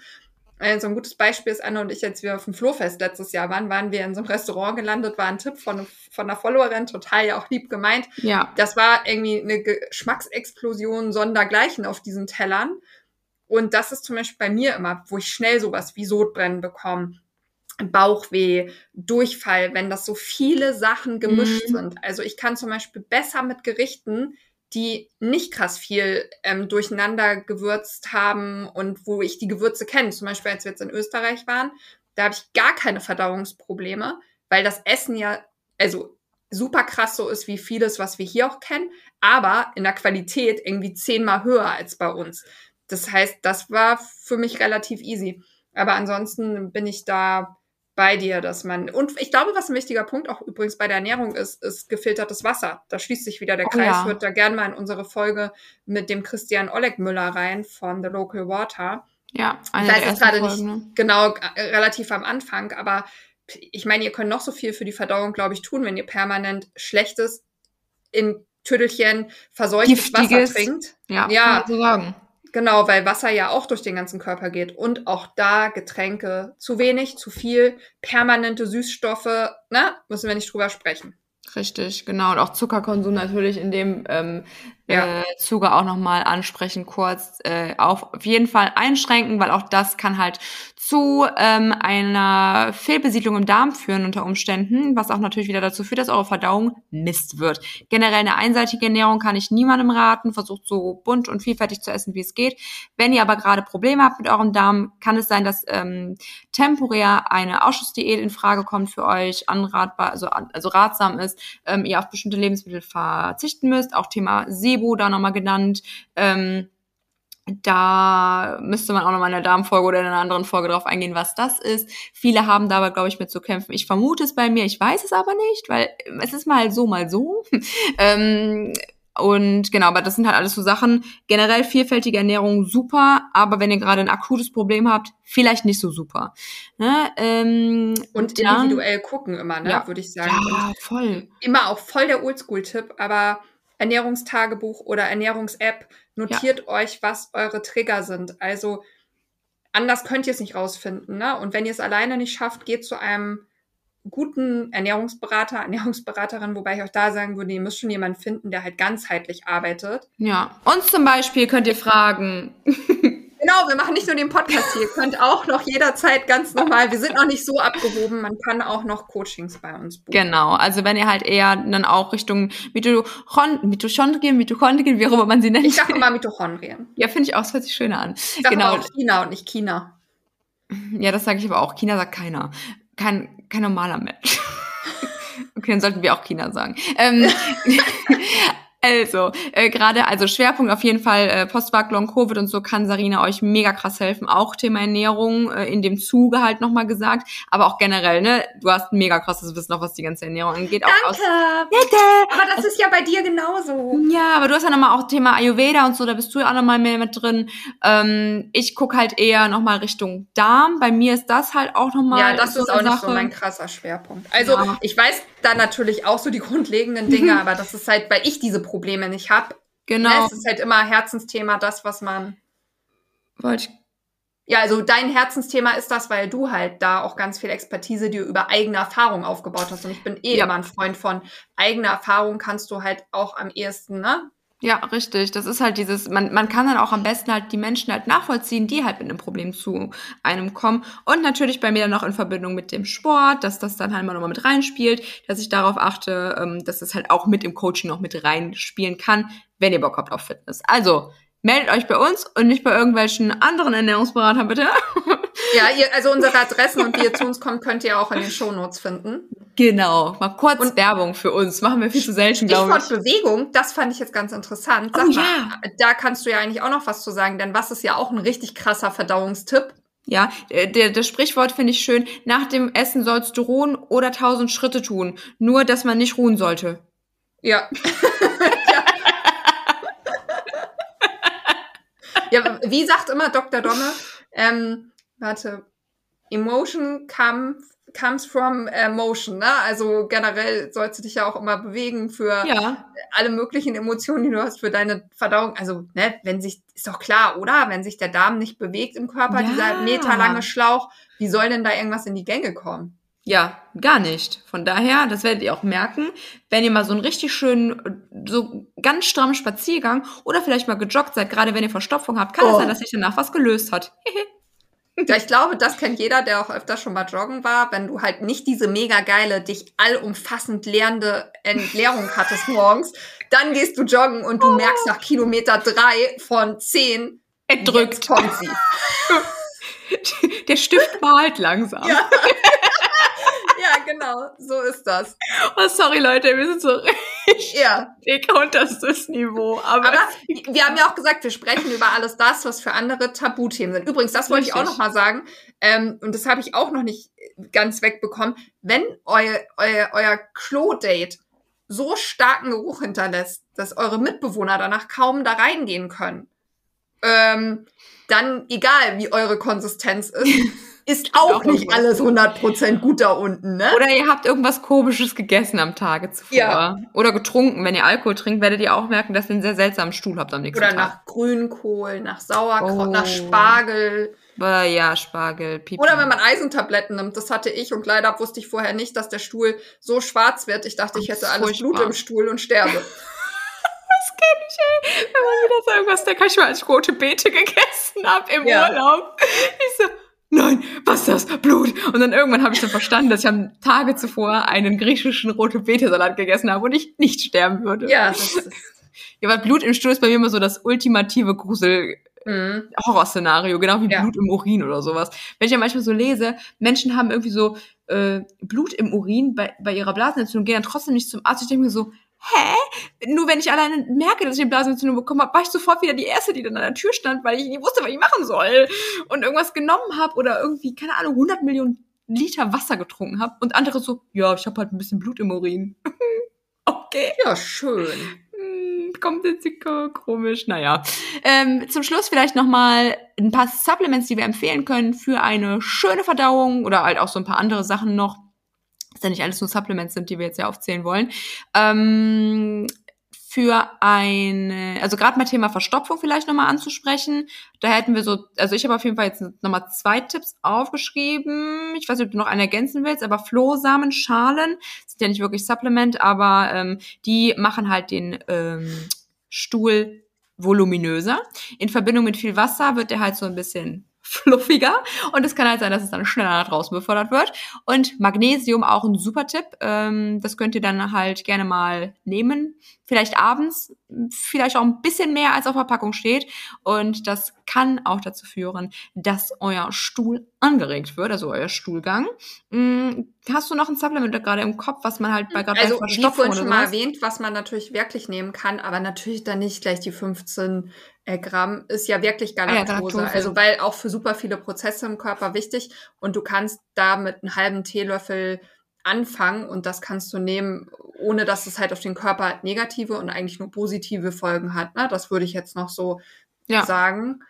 Also ein gutes Beispiel ist Anna und ich, als wir auf dem Flohfest letztes Jahr waren, waren wir in so einem Restaurant gelandet, war ein Tipp von, von einer Followerin, total ja auch lieb gemeint. Ja. Das war irgendwie eine Geschmacksexplosion sondergleichen auf diesen Tellern. Und das ist zum Beispiel bei mir immer, wo ich schnell sowas wie Sodbrennen bekomme Bauchweh, Durchfall, wenn das so viele Sachen gemischt mhm. sind. Also ich kann zum Beispiel besser mit Gerichten, die nicht krass viel ähm, durcheinander gewürzt haben und wo ich die Gewürze kenne. Zum Beispiel, als wir jetzt in Österreich waren, da habe ich gar keine Verdauungsprobleme, weil das Essen ja, also super krass so ist wie vieles, was wir hier auch kennen, aber in der Qualität irgendwie zehnmal höher als bei uns. Das heißt, das war für mich relativ easy. Aber ansonsten bin ich da bei dir, dass man, und ich glaube, was ein wichtiger Punkt auch übrigens bei der Ernährung ist, ist gefiltertes Wasser. Da schließt sich wieder der oh, Kreis, ja. hört da gerne mal in unsere Folge mit dem Christian Oleg Müller rein von The Local Water. Ja, eine ich weiß jetzt gerade nicht ne? genau, äh, relativ am Anfang, aber ich meine, ihr könnt noch so viel für die Verdauung, glaube ich, tun, wenn ihr permanent schlechtes in Tüdelchen verseuchtes Wasser trinkt. Ja, ja. Kann man so sagen. Genau, weil Wasser ja auch durch den ganzen Körper geht und auch da Getränke zu wenig, zu viel, permanente Süßstoffe, ne, müssen wir nicht drüber sprechen. Richtig, genau. Und auch Zuckerkonsum natürlich in dem ähm, ja. äh, Zuge auch nochmal ansprechen, kurz äh, auf, auf jeden Fall einschränken, weil auch das kann halt zu ähm, einer Fehlbesiedlung im Darm führen unter Umständen, was auch natürlich wieder dazu führt, dass eure Verdauung Mist wird. Generell eine einseitige Ernährung kann ich niemandem raten. Versucht so bunt und vielfältig zu essen, wie es geht. Wenn ihr aber gerade Probleme habt mit eurem Darm, kann es sein, dass ähm, temporär eine Ausschussdiät in Frage kommt für euch, anratbar, also, also ratsam ist, ähm, ihr auf bestimmte Lebensmittel verzichten müsst. Auch Thema SIBO da nochmal genannt. Ähm, da müsste man auch nochmal in der Darmfolge oder in einer anderen Folge drauf eingehen, was das ist. Viele haben dabei, glaube ich, mit zu kämpfen. Ich vermute es bei mir, ich weiß es aber nicht, weil es ist mal so, mal so. ähm, und genau, aber das sind halt alles so Sachen. Generell vielfältige Ernährung super, aber wenn ihr gerade ein akutes Problem habt, vielleicht nicht so super. Ne? Ähm, und dann, individuell gucken immer, ne, ja, würde ich sagen. Ja, und voll. Immer auch voll der Oldschool-Tipp, aber Ernährungstagebuch oder Ernährungs-App, notiert ja. euch, was eure Trigger sind. Also anders könnt ihr es nicht rausfinden. Ne? Und wenn ihr es alleine nicht schafft, geht zu einem guten Ernährungsberater, Ernährungsberaterin, wobei ich euch da sagen würde, ihr müsst schon jemanden finden, der halt ganzheitlich arbeitet. Ja, uns zum Beispiel könnt ihr fragen. Genau, wir machen nicht nur den Podcast hier. Ihr könnt auch noch jederzeit ganz normal, wir sind noch nicht so abgehoben, man kann auch noch Coachings bei uns buchen. Genau, also wenn ihr halt eher dann auch Richtung Mitochon Mitochondrien, Mitochondrien, wie auch immer man sie nennt. Ich sage immer Mitochondrien. Ja, finde ich auch, das hört sich schöner an. Ich sage genau. auch China und nicht China. Ja, das sage ich aber auch. China sagt keiner. Kein, kein normaler Mensch. Okay, dann sollten wir auch China sagen. Ähm, Also, äh, gerade, also Schwerpunkt auf jeden Fall äh, Postvac, Long Covid und so kann Sarina euch mega krass helfen. Auch Thema Ernährung äh, in dem Zuge halt nochmal gesagt. Aber auch generell, ne? Du hast mega krasses Wissen auch was die ganze Ernährung angeht. Danke. Auch aus, Bitte. Aber das ist ja bei dir genauso. Ja, aber du hast ja nochmal auch Thema Ayurveda und so, da bist du ja auch nochmal mehr mit drin. Ähm, ich guck halt eher nochmal Richtung Darm. Bei mir ist das halt auch nochmal. Ja, das so ist auch Sache. nicht so mein krasser Schwerpunkt. Also ja. ich weiß da natürlich auch so die grundlegenden Dinge, aber das ist halt, weil ich diese Probleme nicht habe. Genau. Ne, es ist halt immer Herzensthema, das, was man. Wollte ich. Ja, also dein Herzensthema ist das, weil du halt da auch ganz viel Expertise dir über eigene Erfahrung aufgebaut hast. Und ich bin eh ja. immer ein Freund von eigener Erfahrung kannst du halt auch am ehesten, ne? Ja, richtig. Das ist halt dieses, man, man kann dann auch am besten halt die Menschen halt nachvollziehen, die halt mit einem Problem zu einem kommen. Und natürlich bei mir dann noch in Verbindung mit dem Sport, dass das dann halt mal nochmal mit reinspielt, dass ich darauf achte, ähm, dass das halt auch mit im Coaching noch mit reinspielen kann, wenn ihr Bock habt auf Fitness. Also, meldet euch bei uns und nicht bei irgendwelchen anderen Ernährungsberatern, bitte. Ja, ihr, also unsere Adressen und wie ihr zu uns kommt, könnt ihr auch in den Shownotes finden. Genau, mal kurz und Werbung für uns. Machen wir viel zu selten, glaube ich. Bewegung, das fand ich jetzt ganz interessant. Sag oh, mal, ja. da kannst du ja eigentlich auch noch was zu sagen, denn was ist ja auch ein richtig krasser Verdauungstipp. Ja, der, das Sprichwort finde ich schön. Nach dem Essen sollst du ruhen oder tausend Schritte tun. Nur, dass man nicht ruhen sollte. Ja. ja. ja. wie sagt immer Dr. Domme? Ähm, warte, Emotion come, comes from emotion, ne? Also generell sollst du dich ja auch immer bewegen für Ja. alle möglichen Emotionen, die du hast für deine Verdauung. Also, ne, wenn sich, ist doch klar, oder? Wenn sich der Darm nicht bewegt im Körper, Ja. dieser meterlange Schlauch, wie soll denn da irgendwas in die Gänge kommen? Ja, gar nicht. Von daher, das werdet ihr auch merken, wenn ihr mal so einen richtig schönen, so ganz strammen Spaziergang oder vielleicht mal gejoggt seid, gerade wenn ihr Verstopfung habt, kann es Oh. sein, dass sich danach was gelöst hat. Ja, ich glaube, das kennt jeder, der auch öfter schon mal joggen war, wenn du halt nicht diese mega geile, dich allumfassend lehrende Entleerung hattest morgens, dann gehst du joggen und du merkst nach Kilometer drei von zehn, Er jetzt drückt. kommt sie. Der Stift malt langsam. Ja. genau, so ist das. Oh, sorry, Leute, wir sind so richtig Ja. dick unterstes Niveau. Aber, Aber wir haben ja auch gesagt, wir sprechen über alles das, was für andere Tabuthemen sind. Übrigens, das wollte ich auch Richtig. noch mal sagen, ähm, und das habe ich auch noch nicht ganz wegbekommen. Wenn euer, euer, euer Klo-Date so starken Geruch hinterlässt, dass eure Mitbewohner danach kaum da reingehen können, ähm, dann, egal wie eure Konsistenz ist, ist auch Auch nicht irgendwas. alles 100% gut da unten, ne? oder ihr habt irgendwas Komisches gegessen am Tage zuvor. Ja. Oder getrunken. Wenn ihr Alkohol trinkt, werdet ihr auch merken, dass ihr einen sehr seltsamen Stuhl habt am nächsten Oder Tag. nach Grünkohl, nach Sauerkraut, Oh. nach Spargel. Oder ja, Spargel, Pipi. Oder wenn man Eisentabletten nimmt, das hatte ich und leider wusste ich vorher nicht, dass der Stuhl so schwarz wird. Ich dachte, ich hätte alles furchtbar. Blut im Stuhl und sterbe. Das kenn ich, ey. Wenn man wieder so irgendwas denkt, ich mal als rote Beete gegessen hab im Ja. Urlaub. Ich so, nein, was ist das? Blut. Und dann irgendwann habe ich dann verstanden, dass ich am Tage zuvor einen griechischen rote Beete-Salat gegessen habe und ich nicht sterben würde. ja, das ist. Ja, weil Blut im Stuhl ist bei mir immer so das ultimative Grusel. Mhm. Horrorszenario, genau wie Ja. Blut im Urin oder sowas. Wenn ich ja manchmal so lese, Menschen haben irgendwie so äh, Blut im Urin bei, bei ihrer Blasenentzündung, gehen dann trotzdem nicht zum Arzt. Ich denke mir so, hä? Nur wenn ich alleine merke, dass ich eine Blasenentzündung bekommen habe, war ich sofort wieder die Erste, die dann an der Tür stand, weil ich nicht wusste, was ich machen soll. Und irgendwas genommen habe oder irgendwie, keine Ahnung, 100 Millionen Liter Wasser getrunken habe. Und andere so, ja, ich habe halt ein bisschen Blut im Urin. okay. Ja, schön. Hm, kommt jetzt komisch. Naja. Ähm, zum Schluss vielleicht nochmal ein paar Supplements, die wir empfehlen können für eine schöne Verdauung oder halt auch so ein paar andere Sachen noch. Dass ja nicht alles nur Supplements sind, die wir jetzt ja aufzählen wollen. Ähm, für eine, also gerade mal Thema Verstopfung vielleicht nochmal anzusprechen. Da hätten wir so, also ich habe auf jeden Fall jetzt nochmal zwei Tipps aufgeschrieben. Ich weiß nicht, ob du noch einen ergänzen willst, aber Flohsamenschalen sind ja nicht wirklich Supplement, aber ähm, die machen halt den ähm, Stuhl voluminöser. In Verbindung mit viel Wasser wird der halt so ein bisschen fluffiger und es kann halt sein, dass es dann schneller nach draußen befördert wird. Und Magnesium auch ein super Tipp. Ähm, das könnt ihr dann halt gerne mal nehmen. Vielleicht abends, vielleicht auch ein bisschen mehr als auf der Packung steht. Und das kann auch dazu führen, dass euer Stuhl angeregt wird, also euer Stuhlgang. Hm, hast du noch ein Supplement gerade im Kopf, was man halt bei gerade Also, bei wie Verstopfung vorhin oder schon mal erwähnt, was man natürlich wirklich nehmen kann, aber natürlich dann nicht gleich die 15 äh, Gramm, ist ja wirklich Ah ja, Galaktose. Galaktose. Also, weil auch für super viele Prozesse im Körper wichtig und du kannst da mit einem halben Teelöffel anfangen und das kannst du nehmen, ohne dass es halt auf den Körper negative und eigentlich nur positive Folgen hat. Ne? Das würde ich jetzt noch so Ja. sagen.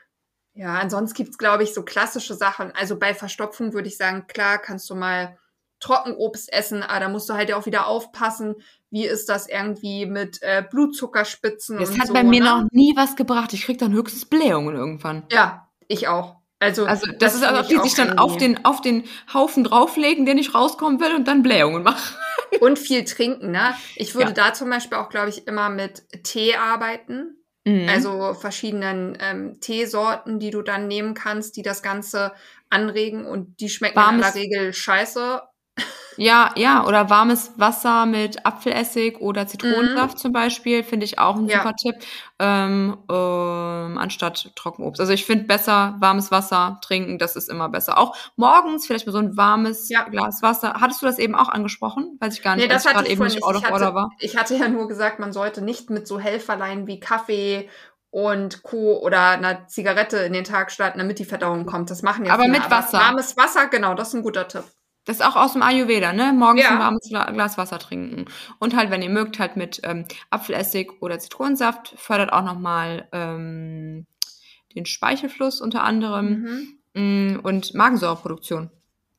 Ja, ansonsten gibt's glaube ich, so klassische Sachen. Also bei Verstopfung würde ich sagen, klar, kannst du mal Trockenobst essen, aber da musst du halt ja auch wieder aufpassen, wie ist das irgendwie mit äh, Blutzuckerspitzen Das hat so. bei mir ne? noch nie was gebracht. Ich krieg dann höchstens Blähungen irgendwann. Ja, ich auch. Also, Also das, ist, als ob die ich sich dann auf den, auf den Haufen drauflegen, der nicht rauskommen will und dann Blähungen machen. Und viel trinken, ne? Ich würde Ja. da zum Beispiel auch, glaube ich, immer mit Tee arbeiten. Mhm. Also verschiedenen ähm, Teesorten, die du dann nehmen kannst, die das Ganze anregen und die schmecken in Warmes- aller Regel scheiße. Ja, ja, oder warmes Wasser mit Apfelessig oder Zitronensaft zum Beispiel, finde ich auch ein Mhm. Ja. super Tipp, ähm, ähm, anstatt Trockenobst. Also ich finde besser warmes Wasser trinken, das ist immer besser. Auch morgens vielleicht mal so ein warmes Ja. Glas Wasser. Hattest du das eben auch angesprochen? Weiß ich gar nicht, Nee, das gerade eben nicht out of order war. ich hatte ja nur gesagt, man sollte nicht mit so Helferlein wie Kaffee und Co. oder einer Zigarette in den Tag starten, damit die Verdauung kommt. Das machen ja Aber viele. mit Wasser. Warmes Wasser, genau, das ist ein guter Tipp. Das ist auch aus dem Ayurveda, ne? Morgens Ja. ein warmes Gla- Glas Wasser trinken. Und halt, wenn ihr mögt, halt mit ähm, Apfelessig oder Zitronensaft. Fördert auch nochmal ähm, den Speichelfluss unter anderem Mhm. mm, und Magensäureproduktion.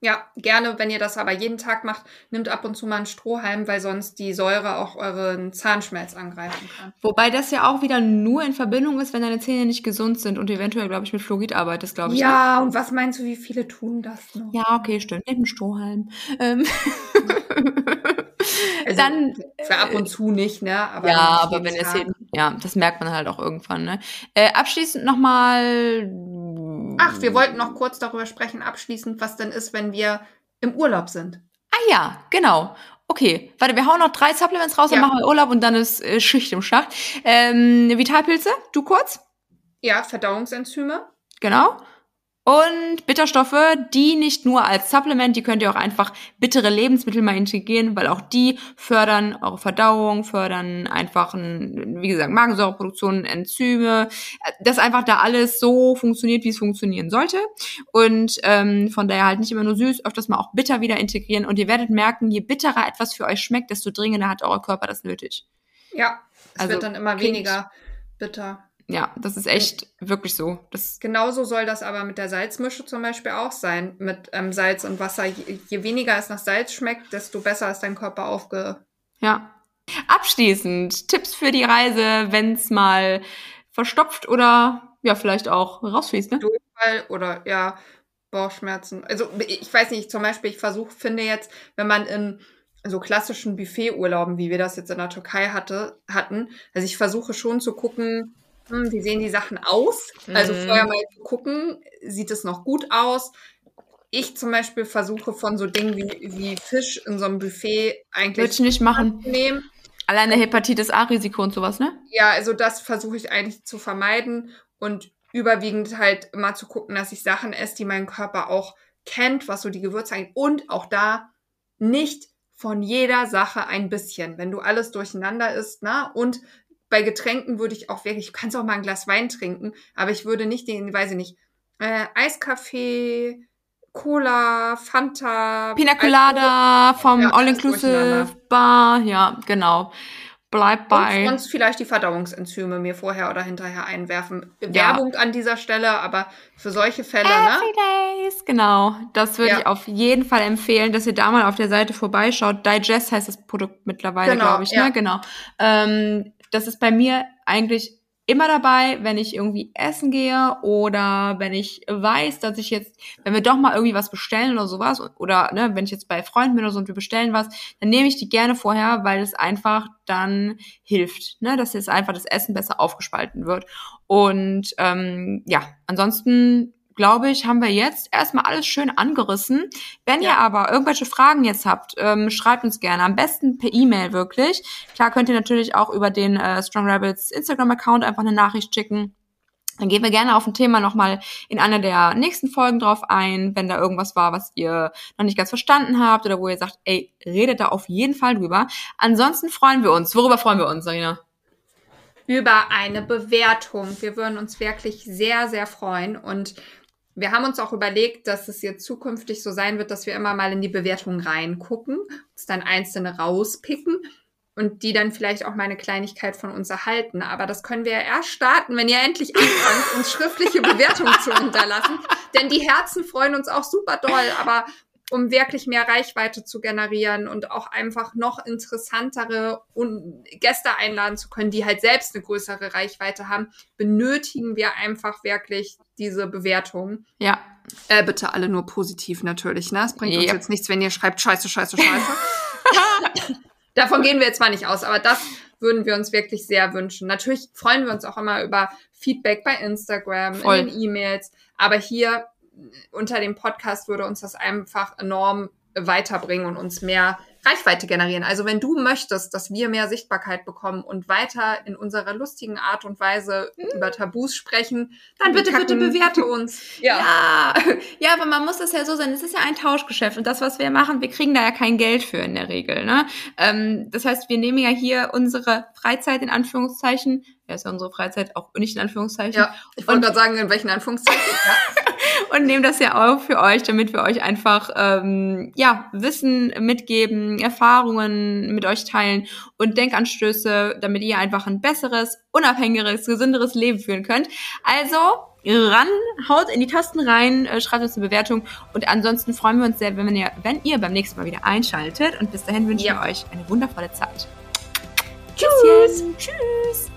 Ja, gerne, wenn ihr das aber jeden Tag macht, nimmt ab und zu mal einen Strohhalm, weil sonst die Säure auch euren Zahnschmelz angreifen kann. Wobei das ja auch wieder nur in Verbindung ist, wenn deine Zähne nicht gesund sind und eventuell, glaube ich, mit Fluorid arbeitest, glaube ich. Ja, ne? und was meinst du, wie viele tun das noch? Ja, okay, stimmt. Nimm einen Strohhalm. Ähm. Also dann für ab und zu nicht, ne? Aber ja, aber wenn es eben, ja, das merkt man halt auch irgendwann, ne? Äh, abschließend nochmal Ach, wir wollten noch kurz darüber sprechen, abschließend, was denn ist, wenn wir im Urlaub sind. Ah ja, genau. Okay, warte, wir hauen noch drei Supplements raus, ja. dann machen wir Urlaub und dann ist äh, Schicht im Schacht. Ähm, Vitalpilze, du kurz? Ja, Verdauungsenzyme. Genau. Und Bitterstoffe, die nicht nur als Supplement, die könnt ihr auch einfach bittere Lebensmittel mal integrieren, weil auch die fördern eure Verdauung, fördern einfach, ein, wie gesagt, Magensäureproduktion, Enzyme, dass einfach da alles so funktioniert, wie es funktionieren sollte. Und ähm, von daher halt nicht immer nur süß, öfters mal auch bitter wieder integrieren. Und ihr werdet merken, je bitterer etwas für euch schmeckt, desto dringender hat euer Körper das nötig. Ja, es also, wird dann immer weniger bitter. Ja, das ist echt wirklich so. Das Genauso soll das aber mit der Salzmische zum Beispiel auch sein. Mit ähm, Salz und Wasser. Je, je, weniger es nach Salz schmeckt, desto besser ist dein Körper aufge. Ja. Abschließend Tipps für die Reise, wenn es mal verstopft oder ja, vielleicht auch rausfließt, ne? Durchfall oder ja, Bauchschmerzen. Also ich weiß nicht, zum Beispiel, ich versuche, finde jetzt, wenn man in so klassischen Buffeturlauben, wie wir das jetzt in der Türkei hatte, hatten, also ich versuche schon zu gucken, hm, wie sehen die Sachen aus? Also mhm. vorher mal gucken, sieht es noch gut aus? Ich zum Beispiel versuche von so Dingen wie, wie Fisch in so einem Buffet eigentlich. Würde ich nicht machen. Nehmen. Alleine Hepatitis A-Risiko und sowas, ne? Ja, also das versuche ich eigentlich zu vermeiden und überwiegend halt immer zu gucken, dass ich Sachen esse, die mein Körper auch kennt, was so die Gewürze angeht. Und auch da nicht von jeder Sache ein bisschen. Wenn du alles durcheinander isst, ne? Und bei Getränken würde ich auch wirklich, du kannst auch mal ein Glas Wein trinken, aber ich würde nicht den, weiß ich nicht, äh, Eiskaffee, Cola, Fanta. Pina Colada vom ja, All-Inclusive Bar, ja, genau. Bleib bei. Und sonst vielleicht die Verdauungsenzyme mir vorher oder hinterher einwerfen. Ja. Werbung an dieser Stelle, aber für solche Fälle, ne? Every ne? Days, genau. Das würde ja. ich auf jeden Fall empfehlen, dass ihr da mal auf der Seite vorbeischaut. Digest heißt das Produkt mittlerweile, genau, glaube ich, ja. ne? Genau. Ähm, das ist bei mir eigentlich immer dabei, wenn ich irgendwie essen gehe oder wenn ich weiß, dass ich jetzt, wenn wir doch mal irgendwie was bestellen oder sowas oder ne, wenn ich jetzt bei Freunden bin oder so und wir bestellen was, dann nehme ich die gerne vorher, weil es einfach dann hilft, ne, dass jetzt einfach das Essen besser aufgespalten wird. Und ähm, ja, ansonsten glaube ich, haben wir jetzt erstmal alles schön angerissen. Wenn ja. ihr aber irgendwelche Fragen jetzt habt, ähm, schreibt uns gerne. Am besten per E-Mail wirklich. Klar könnt ihr natürlich auch über den äh, Strong Rabbits Instagram-Account einfach eine Nachricht schicken. Dann gehen wir gerne auf ein Thema nochmal in einer der nächsten Folgen drauf ein, wenn da irgendwas war, was ihr noch nicht ganz verstanden habt oder wo ihr sagt, ey, redet da auf jeden Fall drüber. Ansonsten freuen wir uns. Worüber freuen wir uns, Sarina? Über eine Bewertung. Wir würden uns wirklich sehr, sehr freuen und wir haben uns auch überlegt, dass es jetzt zukünftig so sein wird, dass wir immer mal in die Bewertung reingucken, uns dann einzelne rauspicken und die dann vielleicht auch mal eine Kleinigkeit von uns erhalten. Aber das können wir ja erst starten, wenn ihr endlich anfangt, uns schriftliche Bewertungen zu hinterlassen. Denn die Herzen freuen uns auch super doll, aber um wirklich mehr Reichweite zu generieren und auch einfach noch interessantere Gäste einladen zu können, die halt selbst eine größere Reichweite haben, benötigen wir einfach wirklich diese Bewertung. Ja. Äh, bitte alle nur positiv natürlich, ne? Es bringt yep. uns jetzt nichts, wenn ihr schreibt Scheiße, Scheiße, Scheiße. Davon gehen wir jetzt mal nicht aus, aber das würden wir uns wirklich sehr wünschen. Natürlich freuen wir uns auch immer über Feedback bei Instagram, Voll. in den E-Mails, aber hier unter dem Podcast würde uns das einfach enorm weiterbringen und uns mehr Reichweite generieren. Also wenn du möchtest, dass wir mehr Sichtbarkeit bekommen und weiter in unserer lustigen Art und Weise mhm. über Tabus sprechen, dann bitte, bitte bewerte uns. Ja. ja. ja, aber man muss das ja so sein. Es ist ja ein Tauschgeschäft und das, was wir machen, wir kriegen da ja kein Geld für in der Regel. Ne? Ähm, das heißt, wir nehmen ja hier unsere Freizeit in Anführungszeichen ist ja unsere Freizeit auch nicht in Anführungszeichen. Ja, ich wollte gerade sagen, in welchen Anführungszeichen. ja. und nehmen das ja auch für euch, damit wir euch einfach ähm, ja Wissen mitgeben, Erfahrungen mit euch teilen und Denkanstöße, damit ihr einfach ein besseres, unabhängigeres, gesünderes Leben führen könnt. Also ran, haut in die Tasten rein, äh, schreibt uns eine Bewertung und ansonsten freuen wir uns sehr, wenn ihr, wenn ihr beim nächsten Mal wieder einschaltet und bis dahin wünschen Ja. wir euch eine wundervolle Zeit. Tschüss. Tschüss.